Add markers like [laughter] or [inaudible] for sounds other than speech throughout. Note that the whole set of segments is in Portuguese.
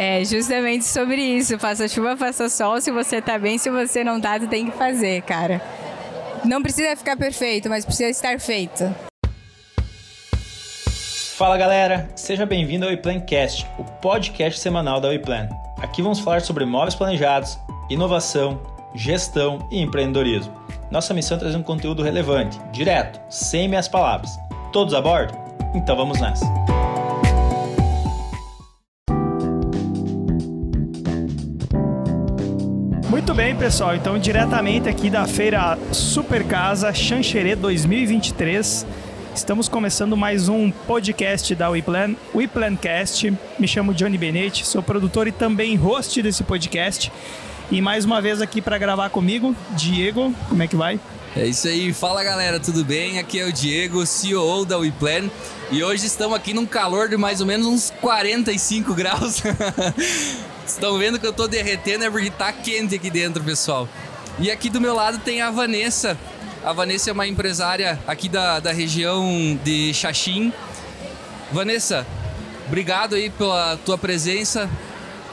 É justamente sobre isso. Faça chuva, faça sol. Se você tá bem, se você não tá, tem que fazer, cara. Não precisa ficar perfeito, mas precisa estar feito. Fala galera, seja bem-vindo ao WePlancast, o podcast semanal da WePlan. Aqui vamos falar sobre imóveis planejados, inovação, gestão e empreendedorismo. Nossa missão é trazer um conteúdo relevante, direto, sem minhas palavras. Todos a bordo? Então vamos nessa! Bem, pessoal. Então, diretamente aqui da feira Super Casa Xanxerê 2023, estamos começando mais um podcast da WePlan, WePlancast. Me chamo Johnny Benetti, sou produtor e também host desse podcast. E mais uma vez aqui para gravar comigo, Diego. Como é que vai? É isso aí, fala galera, tudo bem? Aqui é o Diego, CEO da WePlan. E hoje estamos aqui num calor de mais ou menos uns 45 [laughs] graus. Estão vendo que eu tô derretendo é porque tá quente aqui dentro, pessoal. E aqui do meu lado tem a Vanessa. A Vanessa é uma empresária aqui da, da região de Xaxim. Vanessa, obrigado aí pela tua presença.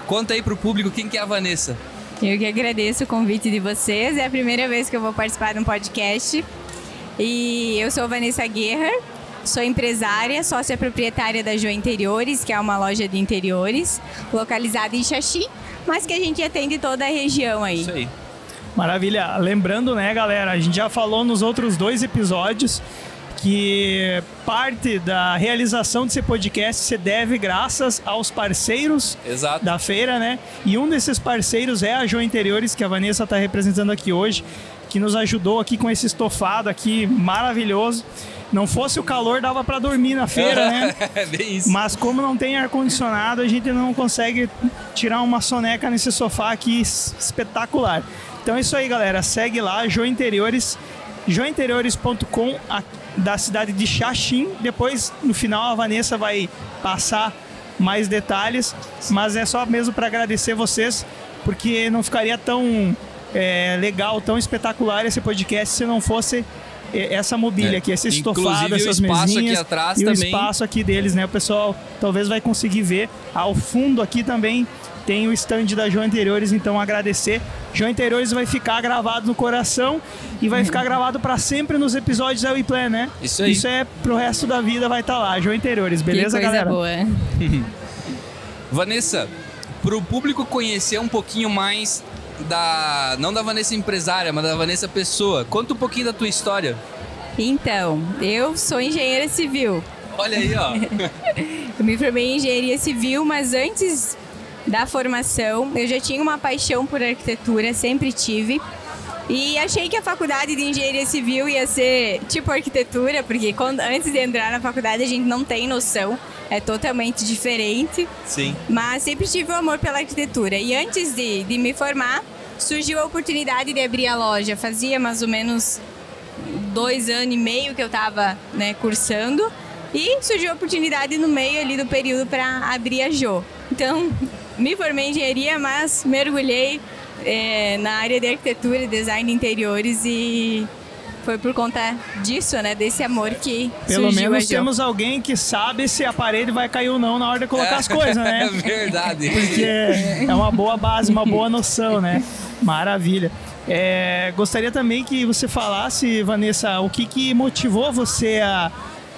Conta aí pro público quem que é a Vanessa. Eu que agradeço o convite de vocês. É a primeira vez que eu vou participar de um podcast. E eu sou Vanessa Guerra, Sou empresária, sócia proprietária da Jo Interiores, que é uma loja de interiores, localizada em Xaxim, mas que a gente atende toda a região aí. Isso aí. Maravilha. Lembrando, né, galera, a gente já falou nos outros dois episódios que parte da realização desse podcast se deve graças aos parceiros Exato. da feira, né? E um desses parceiros é a Jo Interiores, que a Vanessa está representando aqui hoje, que nos ajudou aqui com esse estofado aqui maravilhoso. Não fosse o calor, dava para dormir na feira, né? [laughs] É bem isso. Mas como não tem ar-condicionado, a gente não consegue tirar uma soneca nesse sofá aqui espetacular. Então é isso aí, galera. Segue lá, Jo Interiores, jointeriores.com da cidade de Xaxim. Depois, no final, a Vanessa vai passar mais detalhes. Mas é só mesmo para agradecer vocês, porque não ficaria tão é, legal, tão espetacular esse podcast se não fosse essa mobília é. aqui, esse estofado, Inclusive, essas mesinhas aqui atrás e também. o espaço aqui deles, né? O pessoal talvez vai conseguir ver. Ao fundo aqui também tem o stand da João Interiores, então agradecer. João Interiores vai ficar gravado no coração e vai ficar gravado para sempre nos episódios da WePlan, né? Isso aí. Isso é pro resto da vida vai estar tá lá, João Interiores, beleza, que coisa galera? boa. [laughs] Vanessa, para o público conhecer um pouquinho mais da não da Vanessa empresária, mas da Vanessa pessoa. Conta um pouquinho da tua história. Então, eu sou engenheira civil. Olha aí, ó. [laughs] eu me formei em engenharia civil, mas antes da formação, eu já tinha uma paixão por arquitetura, sempre tive. E achei que a faculdade de engenharia civil ia ser tipo arquitetura, porque quando, antes de entrar na faculdade a gente não tem noção, é totalmente diferente. Sim. Mas sempre tive o um amor pela arquitetura. E antes de, de me formar, surgiu a oportunidade de abrir a loja. Fazia mais ou menos dois anos e meio que eu estava né, cursando. E surgiu a oportunidade no meio ali do período para abrir a Jo. Então, me formei em engenharia, mas mergulhei é, na área de arquitetura e design de interiores e foi por conta disso, né? Desse amor que Pelo menos temos alguém que sabe se a parede vai cair ou não na hora de colocar as coisas, né? [laughs] É verdade. Porque é uma boa base, uma boa noção, né? Maravilha. É, gostaria também que você falasse, Vanessa, o que, que motivou você a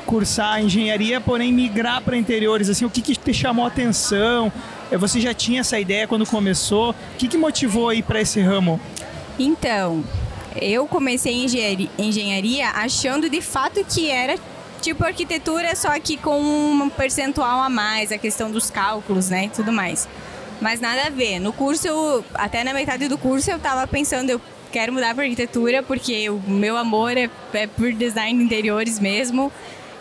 cursar engenharia, porém migrar para interiores? Assim, o que, que te chamou a atenção? É, você já tinha essa ideia quando começou? O que, que motivou aí para esse ramo? Então, eu comecei engenharia, achando de fato que era tipo arquitetura, só que com um percentual a mais, a questão dos cálculos, né, e tudo mais. Mas nada a ver. No curso, eu, até na metade do curso, eu tava pensando, eu quero mudar para arquitetura porque o meu amor é, é por design de interiores mesmo.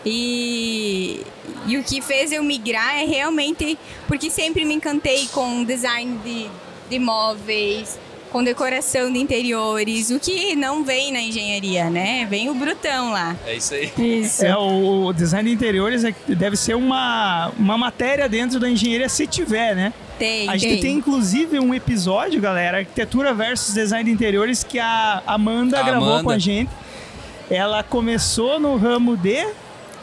E, e o que fez eu migrar é realmente porque sempre me encantei com design de, de móveis, com decoração de interiores, o que não vem na engenharia, né? Vem o brutão lá. É isso aí. Isso. É, o, o design de interiores é- deve ser uma, uma matéria dentro da engenharia se tiver, né? Tem, A gente tem inclusive um episódio, galera, arquitetura versus design de interiores, que a Amanda A gravou Amanda. com a gente. Ela começou no ramo de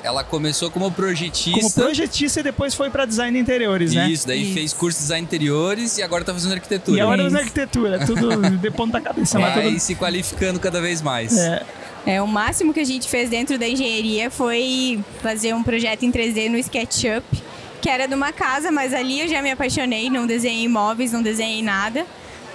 ela começou como projetista. Como projetista e depois foi para design de interiores, né? Isso, daí Isso. fez curso de design interiores e agora tá fazendo arquitetura. E agora Isso. na arquitetura, tudo de ponta [laughs] cabeça. mas Vai tudo... se qualificando cada vez mais. É, É, o máximo que a gente fez dentro da engenharia foi fazer um projeto em 3D no SketchUp, que era de uma casa, mas ali eu já me apaixonei, não desenhei imóveis, não desenhei nada.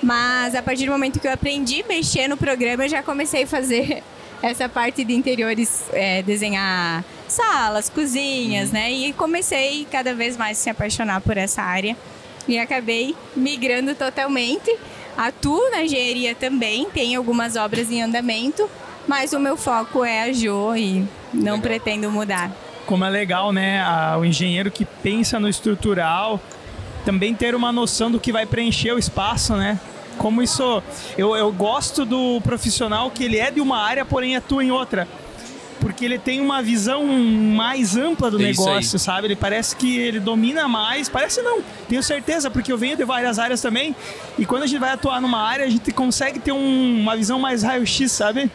Mas a partir do momento que eu aprendi a mexer no programa, eu já comecei a fazer [laughs] essa parte de interiores, é, desenhar salas, cozinhas, né? E comecei cada vez mais a se apaixonar por essa área. E acabei migrando totalmente. Atuo na engenharia também, tem algumas obras em andamento, mas o meu foco é a Jo e não pretendo mudar. como é legal, né? o engenheiro que pensa no estrutural também ter uma noção do que vai preencher o espaço, né? Como isso. Eu, eu gosto do profissional que ele é de uma área, porém atua em outra. Porque ele tem uma visão mais ampla do É negócio, sabe? Ele parece que ele domina mais. Parece não, tenho certeza, porque eu venho de várias áreas também. E quando a gente vai atuar numa área, a gente consegue ter um- uma visão mais raio-x, sabe?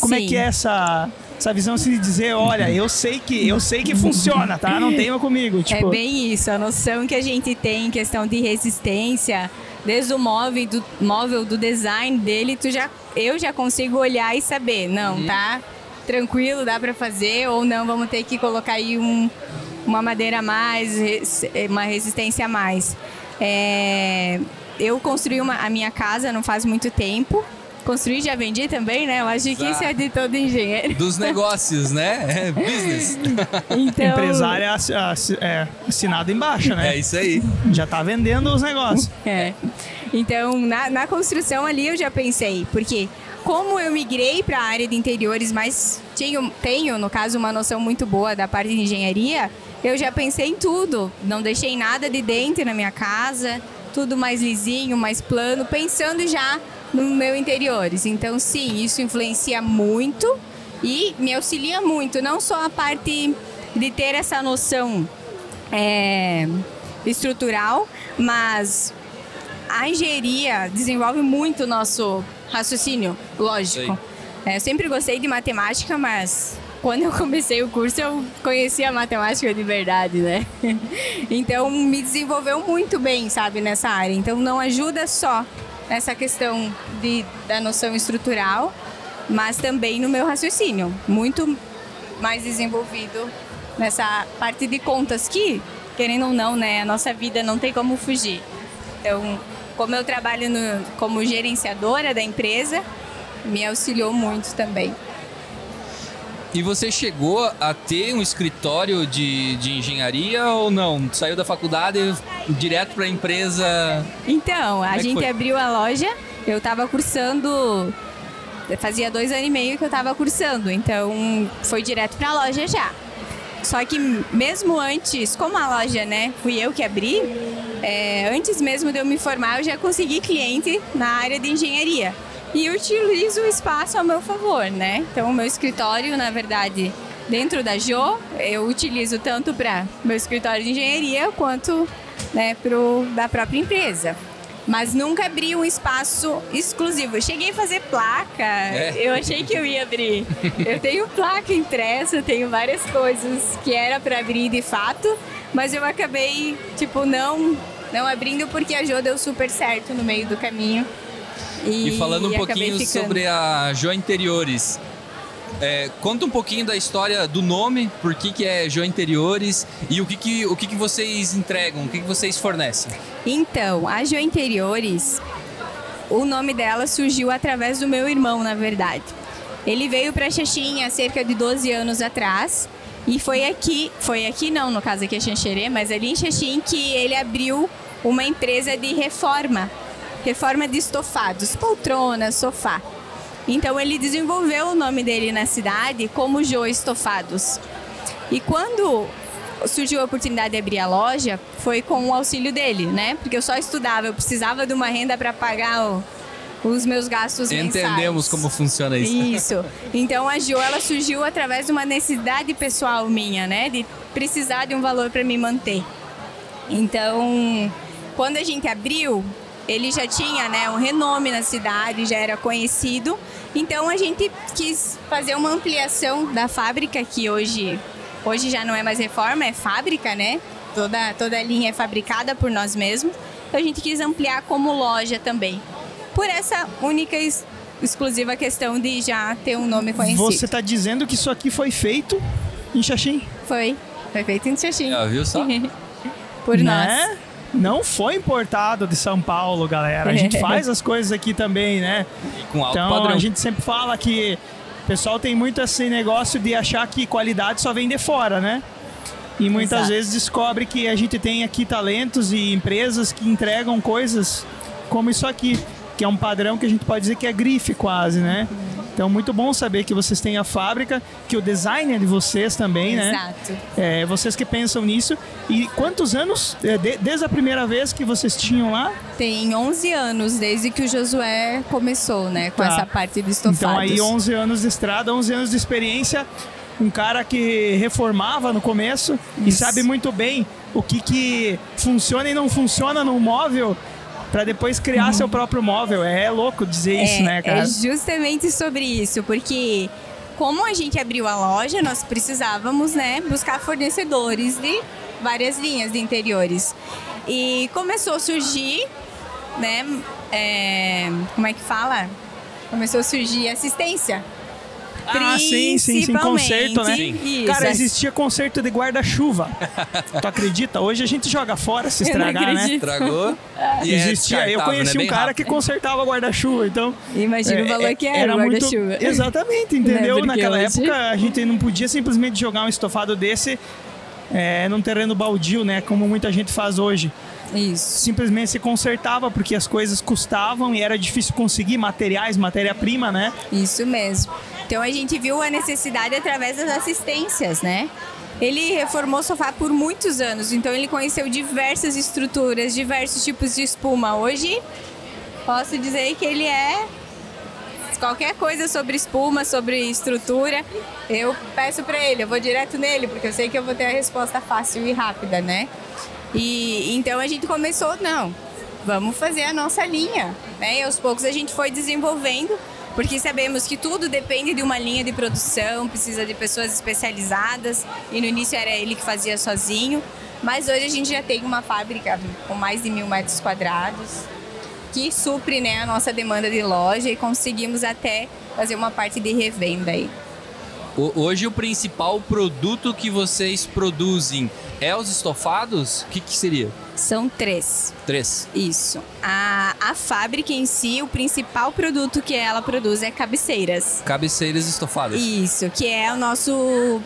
Como é Sim. que é essa, essa visão assim de dizer, olha, eu sei que eu sei que funciona, tá? Não tenha comigo, tipo. É bem isso, a noção que a gente tem em questão de resistência, desde o móvel do, móvel, do design dele, tu já, eu já consigo olhar e saber, não, tá tranquilo, dá pra fazer, ou não, vamos ter que colocar aí um, uma madeira a mais, res- uma resistência a mais. É, eu construí uma- a minha casa não faz muito tempo. Construí já vendi também, né? Eu acho que isso é de todo engenheiro. Dos negócios, né? É business. [laughs] Então, Empresária assi- é, assinado embaixo, né? É isso aí. Já tá vendendo os negócios. É. Então, na, na construção ali eu já pensei, porque como eu migrei para a área de interiores, mas tinha, tenho, no caso, uma noção muito boa da parte de engenharia, eu já pensei em tudo. Não deixei nada de dentro na minha casa, tudo mais lisinho, mais plano, pensando já no meu interiores. Então, sim, isso influencia muito e me auxilia muito, não só a parte de ter essa noção é, estrutural, mas a engenharia desenvolve muito o nosso raciocínio lógico. É, eu sempre gostei de matemática, mas quando eu comecei o curso eu conhecia a matemática de verdade, né? [laughs] Então me desenvolveu muito bem, sabe, nessa área. Então não ajuda só nessa questão de, da noção estrutural, mas também no meu raciocínio. Muito mais desenvolvido nessa parte de contas que, querendo ou não, né, a nossa vida não tem como fugir. Então, como eu trabalho no, como gerenciadora da empresa, me auxiliou muito também. E você chegou a ter um escritório de, de engenharia ou não? Saiu da faculdade direto para a empresa? Então, a é gente foi? abriu a loja, eu estava cursando, fazia dois anos e meio que eu estava cursando, então foi direto para a loja já. Só que mesmo antes, como a loja, né, fui eu que abri, é, antes mesmo de eu me formar, eu já consegui cliente na área de engenharia. E eu utilizo o espaço ao meu favor, né? Então, o meu escritório, na verdade, dentro da Jo, eu utilizo tanto para meu escritório de engenharia quanto né, pro, da própria empresa. Mas nunca abri um espaço exclusivo. Eu cheguei a fazer placa, É. eu achei que eu ia abrir. Eu tenho placa impressa, tenho várias coisas que era para abrir de fato, mas eu acabei, tipo, não, não abrindo porque a Jo deu super certo no meio do caminho. E, E falando um pouquinho sobre a Jo Interiores. É, conta um pouquinho da história do nome, por que, que é Jo Interiores e o que, que, o que, que vocês entregam, o que, que vocês fornecem. Então, a Jo Interiores, o nome dela surgiu através do meu irmão, na verdade. Ele veio para Xaxim há cerca de 12 anos atrás e foi aqui, foi aqui não, no caso aqui é Xanxerê, mas ali em Xaxim que ele abriu uma empresa de reforma, reforma de estofados, poltronas, sofá. Então ele desenvolveu o nome dele na cidade como Jo Estofados. E quando surgiu a oportunidade de abrir a loja, foi com o auxílio dele, né? Porque eu só estudava, eu precisava de uma renda para pagar o- os meus gastos Entendemos mensais. como funciona isso. Isso. Então a Jo ela surgiu através de uma necessidade pessoal minha, né? De precisar de um valor para me manter. Então, quando a gente abriu, ele já tinha, né, um renome na cidade, já era conhecido. Então a gente quis fazer uma ampliação da fábrica que hoje Hoje já não é mais reforma, é fábrica, né? Toda, toda a linha é fabricada por nós mesmos. Então a gente quis ampliar como loja também. Por essa única e ex- exclusiva questão de já ter um nome conhecido. Você tá dizendo que isso aqui foi feito em Xaxim? Foi. Foi feito em Xaxim. Já viu só? [laughs] por nós. Não foi importado de São Paulo, galera. A gente [laughs] faz as coisas aqui também, né? Com alto Então padrão. a gente sempre fala que o pessoal tem muito esse negócio de achar que qualidade só vem de fora, né? E muitas Exato. vezes descobre que a gente tem aqui talentos e empresas que entregam coisas como isso aqui, que é um padrão que a gente pode dizer que é grife quase, né? Então muito bom saber que vocês têm a fábrica, que o design é de vocês também, né? Exato. É, vocês que pensam nisso. E quantos anos, é, de- desde a primeira vez que vocês tinham lá? Tem 11 anos desde que o Josué começou, né? Com Tá. essa parte do estofados. Então aí 11 anos de estrada, 11 anos de experiência, um cara que reformava no começo e Isso. sabe muito bem o que que funciona e não funciona no móvel para depois criar seu próprio móvel. É louco dizer isso, é, né, cara? É justamente sobre isso, porque como a gente abriu a loja, nós precisávamos, né, buscar fornecedores de várias linhas de interiores. E começou a surgir, né, é, como é que fala? Começou a surgir assistência. Ah, sim, sim, sim, conserto, né? Isso, Cara, é- existia conserto de guarda-chuva. [laughs] tu acredita? Hoje a gente joga fora se estragar, né? Estragou. E é Existia. Eu conheci né? um cara rápido. que consertava guarda-chuva, então. Imagina o valor É, que era, o guarda-chuva. Muito... Exatamente, entendeu? Né, porque Naquela hoje- época a gente não podia simplesmente jogar um estofado desse é, num terreno baldio, né? Como muita gente faz hoje. Isso. Simplesmente se consertava porque as coisas custavam e era difícil conseguir materiais, matéria-prima, né? Isso mesmo. Então a gente viu a necessidade através das assistências, né? Ele reformou sofá por muitos anos, então ele conheceu diversas estruturas, diversos tipos de espuma. Hoje, posso dizer que ele é qualquer coisa sobre espuma, sobre estrutura, eu peço para ele, eu vou direto nele, porque eu sei que eu vou ter a resposta fácil e rápida, né? E então a gente começou, não, vamos fazer a nossa linha, né? E aos poucos a gente foi desenvolvendo, porque sabemos que tudo depende de uma linha de produção, precisa de pessoas especializadas, e no início era ele que fazia sozinho, mas hoje a gente já tem uma fábrica com mais de mil metros quadrados, que supre né, a nossa demanda de loja e conseguimos até fazer uma parte de revenda aí. Hoje o principal produto que vocês produzem é os estofados? O que, que seria? São três. Três. Isso. A, a fábrica em si, o principal produto que ela produz é cabeceiras. Cabeceiras estofadas. Isso, que é o nosso.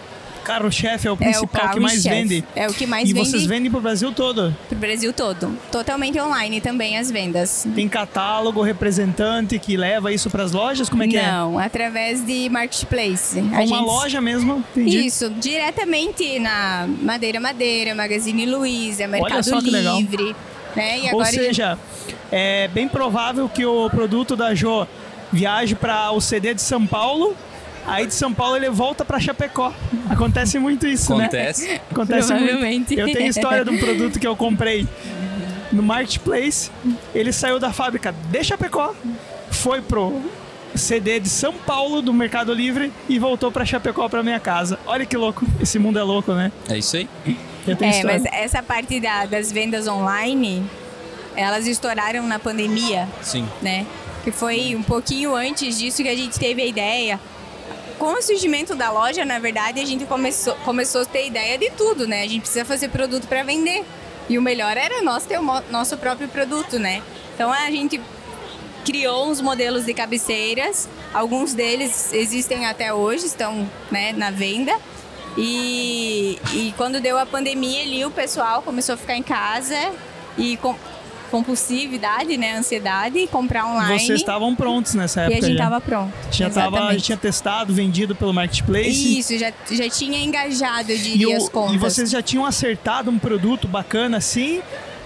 Carro-chefe é o É o principal que mais vende. É o que mais e vende vocês vendem pro Brasil todo. pro Brasil todo. Totalmente online também as vendas. Tem catálogo, representante que leva isso pras lojas? Como é que Não, através de marketplace. é? Uma gente- loja mesmo? Entendi. Isso, diretamente na Madeira Madeira, Magazine Luiza, Mercado só que legal. Livre. Né? E Ou seja, é bem provável que o produto da Jo viaje para o CD de São Paulo, aí de São Paulo ele volta para Chapecó. Acontece muito isso, né? Acontece. Acontece Provavelmente. muito. Eu tenho história de um produto que eu comprei no Marketplace. Ele saiu da fábrica de Chapecó, foi pro CD de São Paulo do Mercado Livre e voltou para Chapecó para minha casa. Olha que louco. Esse mundo é louco, né? É isso aí? Eu tenho É, história. mas essa parte da- das vendas online, elas estouraram na pandemia, Sim. né? Que foi um pouquinho antes disso que a gente teve a ideia. Com o surgimento da loja, na verdade, a gente começou, começou a ter ideia de tudo, né? A gente precisa fazer produto para vender. E o melhor era nós ter o nosso próprio produto, né? Então a gente criou uns modelos de cabeceiras, alguns deles existem até hoje, estão né, na venda. E, e quando deu a pandemia ali, o pessoal começou a ficar em casa e compulsividade, né, ansiedade, e comprar online. Vocês estavam prontos nessa e época. a gente já. tava pronto. Já tava, já Exatamente. tinha testado, vendido pelo Marketplace. Isso, já, já tinha engajado, eu E, diria, o- as contas. e vocês já tinham acertado um produto bacana assim?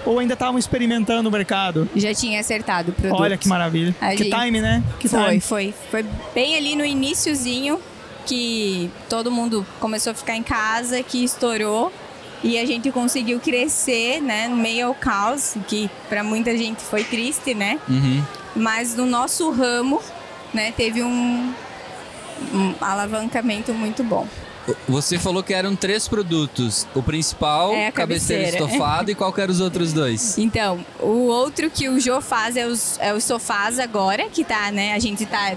Ou ainda estavam experimentando o mercado? Já tinha acertado o produto. Olha que maravilha. A que gente- time, né? Que Foi, time. foi. Foi bem ali no iniciozinho que todo mundo começou a ficar em casa, que estourou. E a gente conseguiu crescer, né, no meio ao caos, que para muita gente foi triste, né? Uhum. Mas no nosso ramo, né, teve um, um alavancamento muito bom. Você falou que eram três produtos. O principal, É a cabeceira cabeceira. estofado, e qual que eram os outros dois? [laughs] Então, o outro que o Jô faz é os, é os sofás agora, que tá, né? A gente tá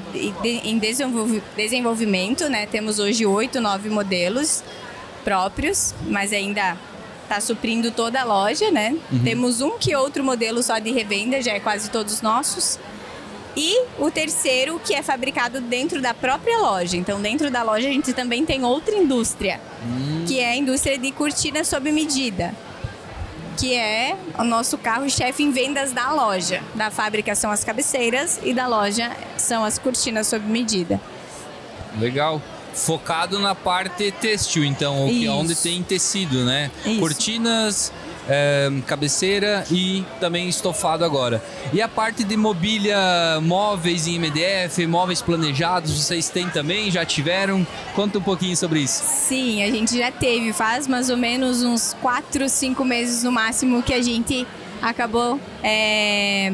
em desenvolvi- desenvolvimento, né? Temos hoje oito, nove modelos próprios, mas ainda tá suprindo toda a loja, né? Temos um que outro modelo só de revenda, já é quase todos nossos. E o terceiro, que é fabricado dentro da própria loja. Então, dentro da loja, a gente também tem outra indústria, que é a indústria de cortina sob medida que é o nosso carro-chefe em vendas da loja. Da fábrica são as cabeceiras e da loja são as cortinas sob medida. Legal. Focado na parte têxtil, então, o que Isso. onde tem tecido, né? Isso. Cortinas, é, cabeceira e também estofado agora. E a parte de mobília, móveis em MDF, móveis planejados, vocês têm também? Já tiveram? Conta um pouquinho sobre isso. Sim, a gente já teve, faz mais ou menos uns 4, 5 meses no máximo que a gente acabou. é,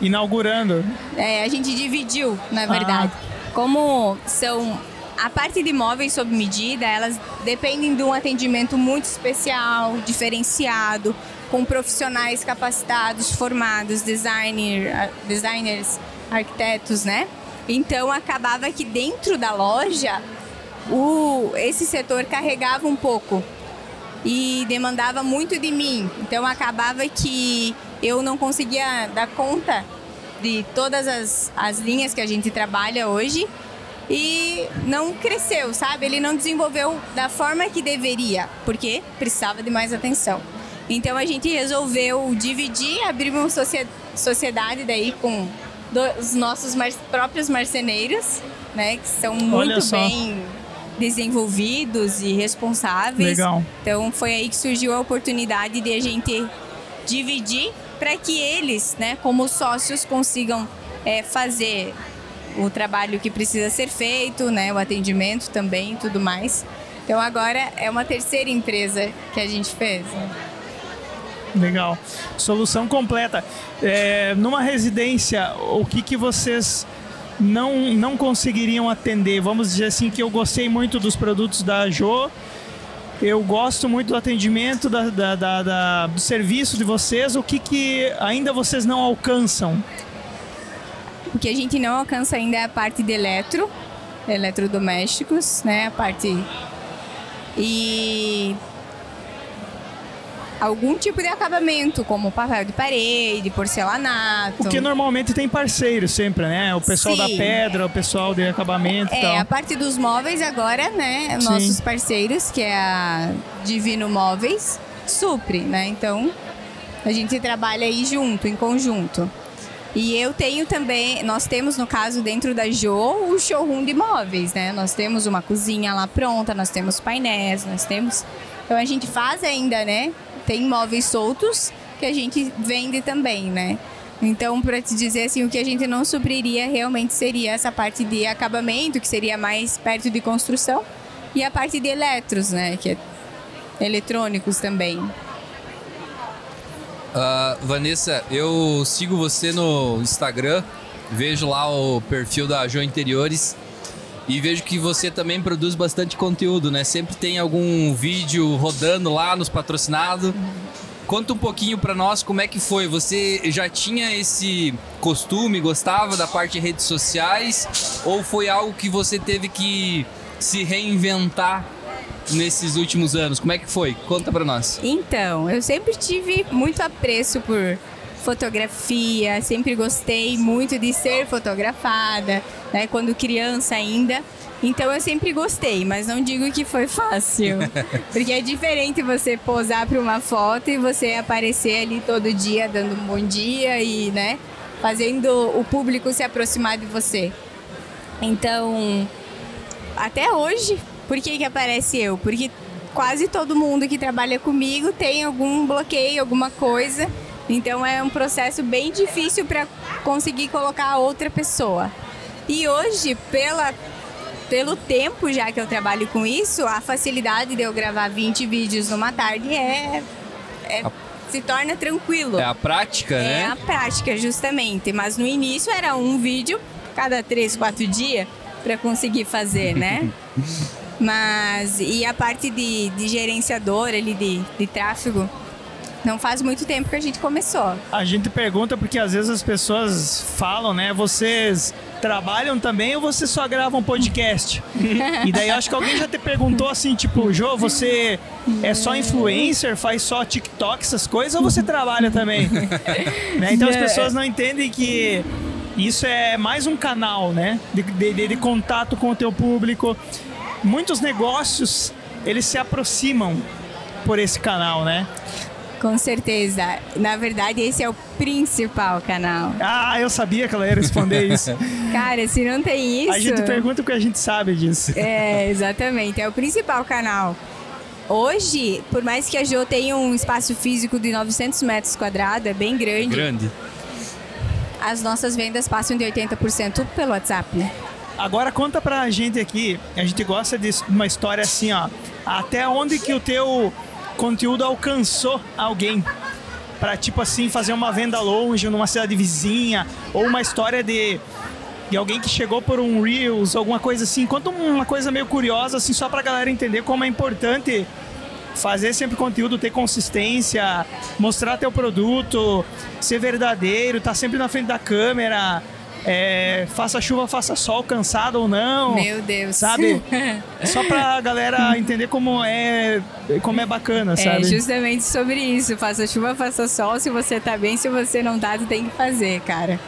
Inaugurando. é, a gente dividiu, na Ah. verdade. Como são. A parte de móveis sob medida, elas dependem de um atendimento muito especial, diferenciado, com profissionais capacitados, formados, designer, designers, arquitetos, né? Então acabava que dentro da loja o, esse setor carregava um pouco e demandava muito de mim. Então acabava que eu não conseguia dar conta de todas as, as linhas que a gente trabalha hoje e não cresceu, sabe? Ele não desenvolveu da forma que deveria, porque precisava de mais atenção. Então a gente resolveu dividir, abrir uma socie- sociedade daí com os nossos mar- próprios marceneiros, né? Que são muito bem desenvolvidos e responsáveis. Legal. Então foi aí que surgiu a oportunidade de a gente dividir para que eles, né, como sócios, consigam é, fazer o trabalho que precisa ser feito, né, o atendimento também tudo mais. Então agora é uma terceira empresa que a gente fez. né? Legal. Solução completa. É, numa residência, o que, que vocês não, não conseguiriam atender? Vamos dizer assim que eu gostei muito dos produtos da Jo. Eu gosto muito do atendimento, da, da- da- da- do serviço de vocês. O que, que ainda vocês não alcançam? O que a gente não alcança ainda é a parte de eletro, eletrodomésticos, né? A parte. E. Algum tipo de acabamento, como papel de parede, porcelanato. Porque normalmente tem parceiro sempre, né? O pessoal da Sim. pedra, o pessoal de acabamento e É, tal. a parte dos móveis agora, né? Sim. Nossos parceiros, que é a Divino Móveis, supre, né? Então, a gente trabalha aí junto, em conjunto. E eu tenho também, nós temos no caso dentro da Jo o showroom de móveis, né? Nós temos uma cozinha lá pronta, nós temos painéis, nós temos. Então a gente faz ainda, né? Tem móveis soltos que a gente vende também, né? Então, para te dizer assim, o que a gente não supriria realmente seria essa parte de acabamento, que seria mais perto de construção, e a parte de eletros, né? Que é eletrônicos também. Ah, Vanessa, eu sigo você no Instagram, vejo lá o perfil da Jo Interiores e vejo que você também produz bastante conteúdo, né? Sempre tem algum vídeo rodando lá nos patrocinados. Conta um pouquinho pra nós como é que foi. Você já tinha esse costume, gostava da parte de redes sociais ou foi algo que você teve que se reinventar nesses últimos anos? Como é que foi? Conta pra nós. Então, eu sempre tive muito apreço por fotografia, sempre gostei muito de ser fotografada, né, quando criança ainda. Então eu sempre gostei, mas não digo que foi fácil, [laughs] porque é diferente você posar para uma foto e você aparecer ali todo dia dando um bom dia e, né, fazendo o público se aproximar de você. Então, até hoje, por que, que aparece eu? Porque quase todo mundo que trabalha comigo tem algum bloqueio, alguma coisa. Então é um processo bem difícil para conseguir colocar outra pessoa. E hoje, pela, pelo tempo já que eu trabalho com isso, a facilidade de eu gravar 20 vídeos numa tarde é, é- se torna tranquilo. É a prática, É né? a prática, justamente. Mas no início era um vídeo cada três, quatro dias para conseguir fazer, né? [laughs] Mas, e a parte de, de gerenciador ali, de, de tráfego, não faz muito tempo que a gente começou. A gente pergunta porque às vezes as pessoas falam, né? Vocês trabalham também ou você só grava um podcast? [laughs] e daí acho que alguém já te perguntou assim, tipo, Jô, você é só influencer, faz só TikTok, essas coisas, ou você trabalha também? né? Então as pessoas não entendem que isso é mais um canal, né? De, de, de contato com o teu público. Muitos negócios, eles se aproximam por esse canal, né? Com certeza. Na verdade, esse é o principal canal. Ah, eu sabia que ela ia responder isso. [laughs] Cara, se não tem isso. A gente pergunta o que a gente sabe disso. É, exatamente. É o principal canal. Hoje, por mais que a Jo tenha um espaço físico de 900 metros quadrados, é bem grande. Grande. As nossas vendas passam de 80% pelo WhatsApp. Né? Agora conta pra gente aqui, a gente gosta de uma história assim, ó. Até onde que o teu conteúdo alcançou alguém para tipo assim fazer uma venda longe numa cidade vizinha ou uma história de de alguém que chegou por um reels, alguma coisa assim. Conta uma coisa meio curiosa assim só pra galera entender como é importante fazer sempre conteúdo, ter consistência, mostrar teu produto, ser verdadeiro, estar tá sempre na frente da câmera, é, faça chuva, faça sol, cansado ou não. Meu Deus. Sabe? [laughs] Só pra galera entender como é, como é bacana, é, sabe? É justamente sobre isso. Faça chuva, faça sol. Se você tá bem, se você não tá, tem que fazer, cara.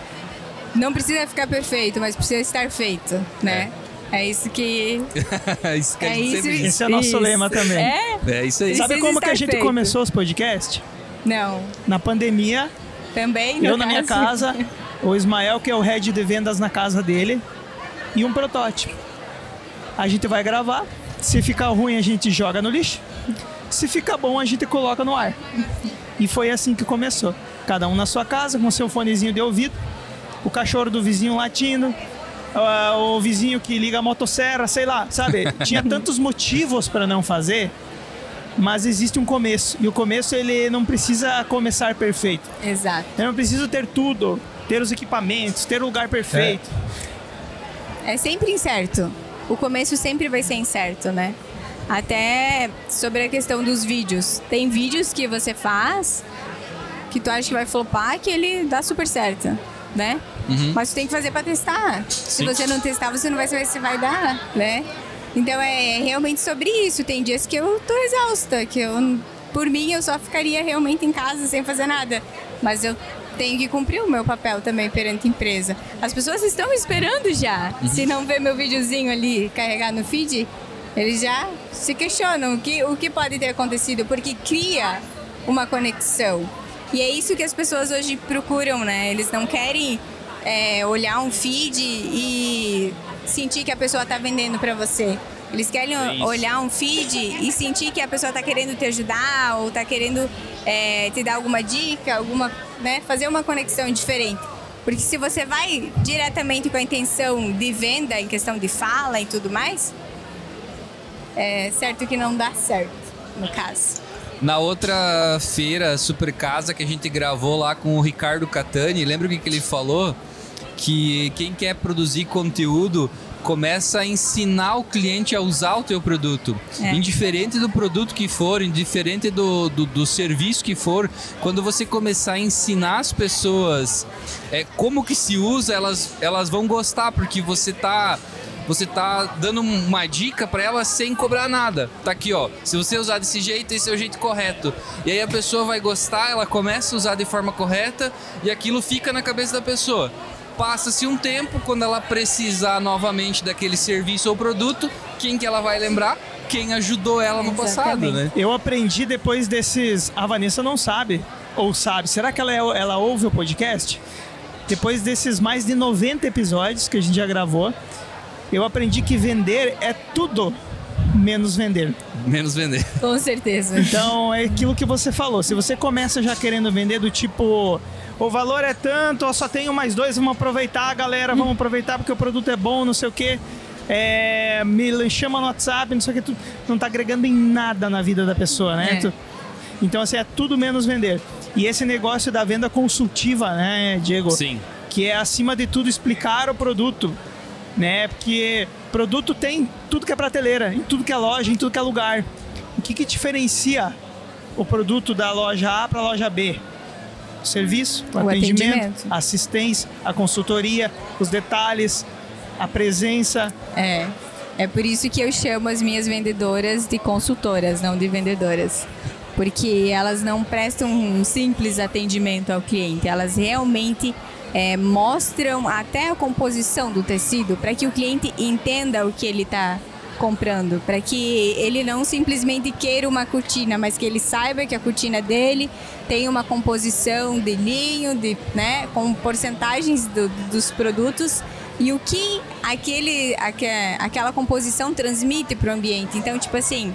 Não precisa ficar perfeito, mas precisa estar feito, né? É. É isso que. [laughs] isso que é isso, Esse é nosso isso. lema também. É? É isso aí. Sabe como que a gente feito. começou os podcasts? Não. Na pandemia. Também, Eu na minha casa, [laughs] o Ismael, que é o head de vendas na casa dele, e um protótipo. A gente vai gravar. Se ficar ruim, a gente joga no lixo. Se ficar bom, a gente coloca no ar. E foi assim que começou. Cada um na sua casa, com seu fonezinho de ouvido, o cachorro do vizinho latindo, o vizinho que liga a motosserra, sei lá, sabe? [laughs] Tinha tantos motivos para não fazer, mas existe um começo. E o começo ele não precisa começar perfeito. Exato. Eu não preciso ter tudo, ter os equipamentos, ter o lugar perfeito. É, é sempre incerto. O começo sempre vai ser incerto, né? Até sobre a questão dos vídeos. Tem vídeos que você faz que tu acha que vai flopar que ele dá super certo, né? Uhum. Mas tu tem que fazer para testar. Sim. Se você não testar, você não vai saber se vai dar, né? Então é realmente sobre isso. Tem dias que eu tô exausta, que eu, por mim, eu só ficaria realmente em casa sem fazer nada. Mas eu tenho que cumprir o meu papel também perante a empresa. As pessoas estão esperando já. Uhum. Se não ver meu videozinho ali carregar no feed, eles já se questionam o que, o que pode ter acontecido, porque cria uma conexão. E é isso que as pessoas hoje procuram, né? Eles não querem é, olhar um feed e sentir que a pessoa está vendendo para você. Eles querem é olhar um feed e sentir que a pessoa está querendo te ajudar ou está querendo é, te dar alguma dica, alguma, né, fazer uma conexão diferente. Porque se você vai diretamente com a intenção de venda, em questão de fala e tudo mais, é certo que não dá certo, no caso. Na outra feira, Super Casa, que a gente gravou lá com o Ricardo Catani, lembra o que, que ele falou? Que quem quer produzir conteúdo começa a ensinar o cliente a usar o teu produto. É. Indiferente do produto que for, indiferente do, do, do, serviço que for, quando você começar a ensinar as pessoas é, como que se usa, elas, elas vão gostar, porque você tá você tá dando uma dica para ela sem cobrar nada. Tá aqui, ó. Se você usar desse jeito, esse é o jeito correto. E aí a pessoa vai gostar, ela começa a usar de forma correta e aquilo fica na cabeça da pessoa. Passa-se um tempo, quando ela precisar novamente daquele serviço ou produto, quem que ela vai lembrar? Quem ajudou ela no Exatamente. passado, né? Eu aprendi depois desses. A Vanessa não sabe, ou sabe. Será que ela, é, ela ouve o podcast? Depois desses mais de 90 episódios que a gente já gravou, eu aprendi que vender é tudo menos vender. Menos vender. [laughs] Com certeza. Então é aquilo que você falou. Se você começa já querendo vender do tipo o valor é tanto, eu só tenho mais dois, vamos aproveitar, galera, vamos aproveitar porque o produto é bom, não sei o quê. É, me chama no WhatsApp, não sei o que, tu não tá agregando em nada na vida da pessoa, né? É. Tu, então, assim, é tudo menos vender. E esse negócio da venda consultiva, né, Diego? Sim. Que é, acima de tudo, explicar o produto né? Porque produto tem tudo que é prateleira, em tudo que é loja, em tudo que é lugar. O que, que diferencia o produto da loja A para a loja B? O serviço, o, O atendimento, atendimento. a assistência, a consultoria, os detalhes, a presença. É. É por isso que eu chamo as minhas vendedoras de consultoras, não de vendedoras. Porque elas não prestam um simples atendimento ao cliente, elas realmente é, mostram até a composição do tecido para que o cliente entenda o que ele está comprando, para que ele não simplesmente queira uma cortina, mas que ele saiba que a cortina dele tem uma composição de linho, de, né, com porcentagens do- dos produtos e o que aquele, aque- aquela composição transmite para o ambiente. Então, tipo assim,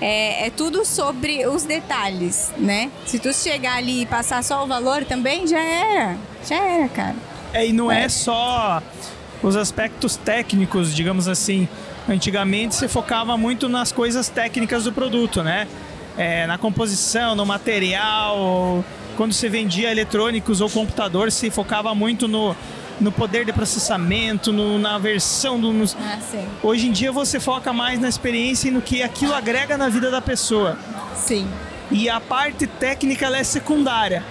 é, é tudo sobre os detalhes, né? Se tu chegar ali e passar só o valor também, já era. Já era, cara. É, e não é só os aspectos técnicos, digamos assim. Antigamente se focava muito nas coisas técnicas do produto, né? É, na composição, no material. Quando se vendia eletrônicos ou computador, se focava muito no, no poder de processamento, no- na versão do. nos- Ah, sim. Hoje em dia você foca mais na experiência e no que aquilo agrega na vida da pessoa. Sim. E a parte técnica é secundária.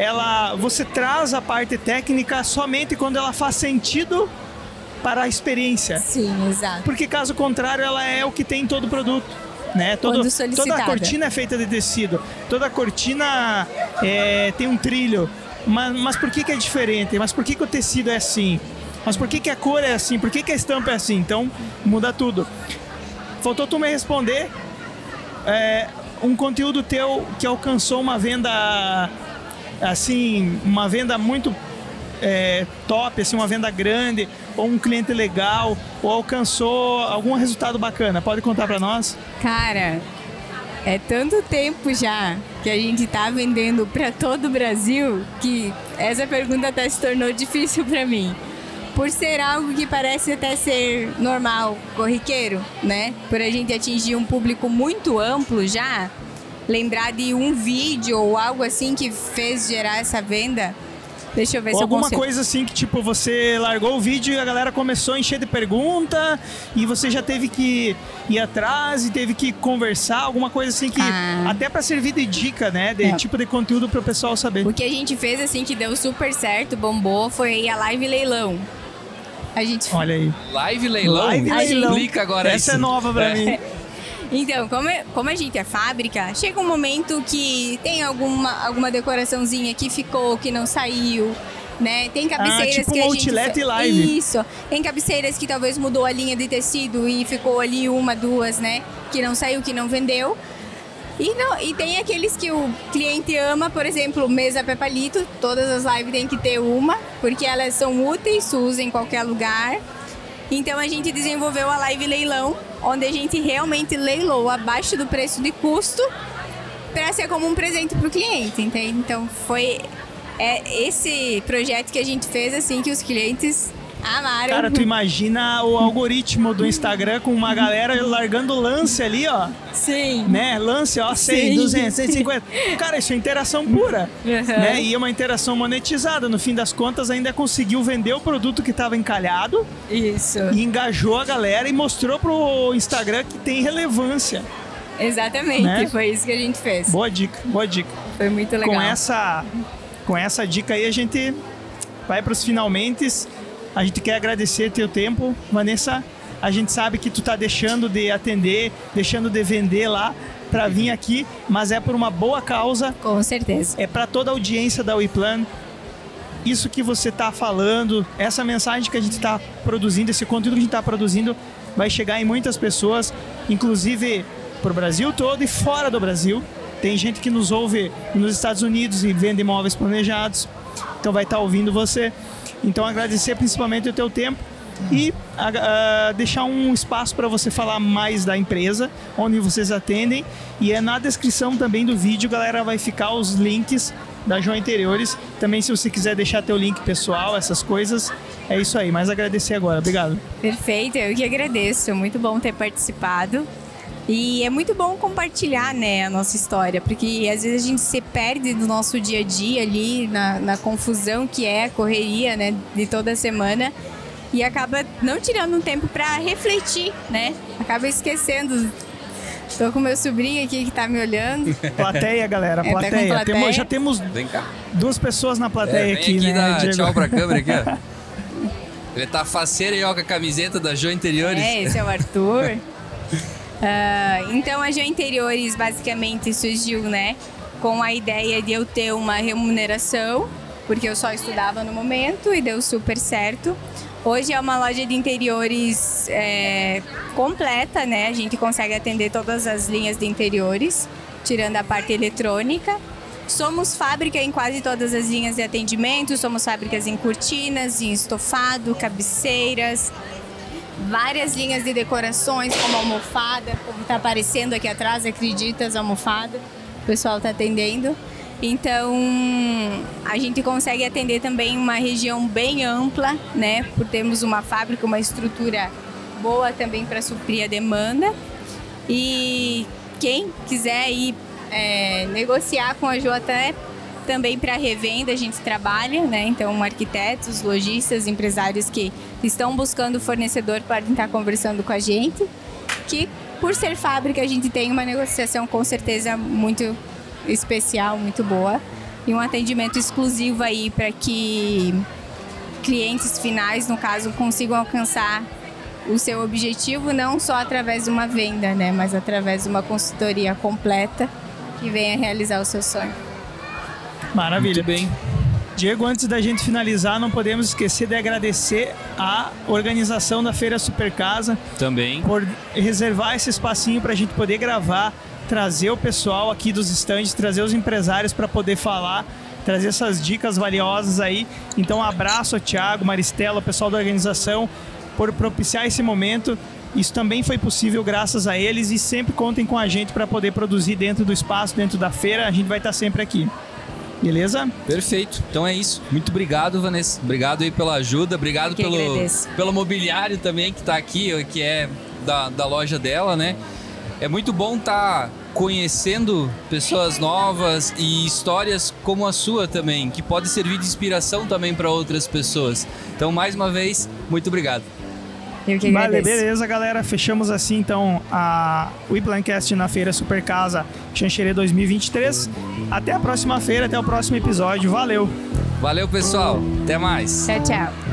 Ela, você traz a parte técnica somente quando ela faz sentido para a experiência. Sim, exato. Porque caso contrário, ela é o que tem em todo produto. Né? Todo, toda a cortina é feita de tecido. Toda a cortina é, tem um trilho. Mas, mas por que, que é diferente? Mas por que, que o tecido é assim? Mas por que, que a cor é assim? Por que, que a estampa é assim? Então muda tudo. Faltou tu me responder é, um conteúdo teu que alcançou uma venda assim, uma venda muito é, top, assim, uma venda grande, ou um cliente legal, ou alcançou algum resultado bacana. Pode contar para nós? Cara, é tanto tempo já que a gente tá vendendo para todo o Brasil que essa pergunta até se tornou difícil para mim. Por ser algo que parece até ser normal, corriqueiro, né? Por a gente atingir um público muito amplo já, lembrar de um vídeo ou algo assim que fez gerar essa venda. Deixa eu ver Ou se eu alguma consigo. coisa assim que, tipo, você largou o vídeo e a galera começou a encher de pergunta e você já teve que ir atrás e teve que conversar, alguma coisa assim que. Ah. Até para servir de dica, né? De É. tipo de conteúdo para o pessoal saber. O que a gente fez assim que deu super certo, bombou, foi a live leilão. A gente Olha aí. Live leilão? Live leilão. Explica agora Essa isso. é nova pra mim. [laughs] Então, como, é- como a gente é fábrica, chega um momento que tem alguma, alguma decoraçãozinha que ficou, que não saiu, né? Tem cabeceiras tipo que um a gente... fe- live. Isso. Tem cabeceiras que talvez mudou a linha de tecido e ficou ali uma, duas, né? Que não saiu, que não vendeu. E, não, e tem aqueles que o cliente ama, por exemplo, mesa Pé Palito. Todas as lives tem que ter uma, porque elas são úteis, se usa em qualquer lugar. Então a gente desenvolveu a live leilão, onde a gente realmente leilou abaixo do preço de custo para ser como um presente para o cliente, entende? Então foi é esse projeto que a gente fez assim que os clientes amaram. Cara, tu imagina o algoritmo do Instagram com uma galera largando lance ali, ó. Sim. Né? Lance, ó, 100, Sim. 200, 150. [laughs] Cara, isso é interação pura. Uhum. Né? E é uma interação monetizada. No fim das contas, ainda conseguiu vender o produto que estava encalhado Isso. e engajou a galera e mostrou pro Instagram que tem relevância. Exatamente, Né? foi isso que a gente fez. Boa dica, boa dica. Foi muito legal. Com essa, com essa dica aí, a gente vai para os finalmente. A gente quer agradecer teu tempo, Vanessa. A gente sabe que tu tá deixando de atender, deixando de vender lá para vir aqui, mas é por uma boa causa, Com certeza. é para toda a audiência da WePlan. Isso que você tá falando, essa mensagem que a gente está produzindo, esse conteúdo que a gente está produzindo, vai chegar em muitas pessoas, inclusive pro Brasil todo e fora do Brasil. Tem gente que nos ouve nos Estados Unidos e vende imóveis planejados, então vai estar ouvindo você. Então agradecer principalmente o teu tempo e a, deixar um espaço para você falar mais da empresa, onde vocês atendem. E é na descrição também do vídeo, galera, vai ficar os links da João Interiores. Também se você quiser deixar teu link pessoal, essas coisas, é isso aí. Mas agradecer agora, obrigado. Perfeito, eu que agradeço. Muito bom ter participado. E é muito bom compartilhar né, a nossa história, porque às vezes a gente se perde do nosso dia a dia ali, na, na confusão que é a correria né, de toda semana. e acaba não tirando um tempo para refletir, né? Acaba esquecendo. Tô com meu sobrinho aqui que tá me olhando. [laughs] Plateia, galera, É, tá plateia. Temos- já temos Vem cá. duas pessoas na É, plateia vem aqui, aqui né, Diego? tchau pra câmera aqui, ó. [laughs] Ele tá faceiro aí, ó, com a camiseta da Jo Interiores. É, esse é o Arthur. [laughs] Ah, então a Geo Interiores basicamente surgiu, né, com a ideia de eu ter uma remuneração, porque eu só estudava no momento e deu super certo. Hoje é uma loja de interiores é, completa, né? A gente consegue atender todas as linhas de interiores, tirando a parte eletrônica. Somos fábrica em quase todas as linhas de atendimento, somos fábricas em cortinas, em estofado, cabeceiras, várias linhas de decorações, como almofada, como está aparecendo aqui atrás, acredita, as almofadas. O pessoal está atendendo. Então, a gente consegue atender também uma região bem ampla, né? Por termos uma fábrica, uma estrutura boa também para suprir a demanda. E quem quiser ir é, negociar com a Jo até também para revenda a gente trabalha, né? Então, arquitetos, lojistas, empresários que estão buscando fornecedor podem estar conversando com a gente. Que por ser fábrica a gente tem uma negociação com certeza muito especial, muito boa e um atendimento exclusivo aí para que clientes finais, no caso, consigam alcançar o seu objetivo não só através de uma venda, né, mas através de uma consultoria completa que venha realizar o seu sonho. Maravilha. Muito bem. Diego, antes da gente finalizar, não podemos esquecer de agradecer a organização da Feira Super Casa Também. por reservar esse espacinho para a gente poder gravar, trazer o pessoal aqui dos estandes, trazer os empresários para poder falar, trazer essas dicas valiosas aí. Então, um abraço ao Thiago, Maristela, o pessoal da organização, por propiciar esse momento. Isso também foi possível graças a eles e sempre contem com a gente para poder produzir dentro do espaço, dentro da feira. A gente vai estar sempre aqui. Beleza? Perfeito. Então é isso. Muito obrigado, Vanessa. Obrigado aí pela ajuda. Obrigado pelo, agradeço. pelo mobiliário também que tá aqui, que é da, da loja dela, né? É muito bom estar conhecendo pessoas novas e histórias como a sua também, que pode servir de inspiração também para outras pessoas. Então, mais uma vez, muito obrigado. Eu que Vale, beleza, galera. Fechamos assim então a Weplancast na Feira Super Casa Xanxerê 2023. Até a próxima feira, até o próximo episódio. Valeu! Valeu, pessoal. Até mais. Tchau, tchau.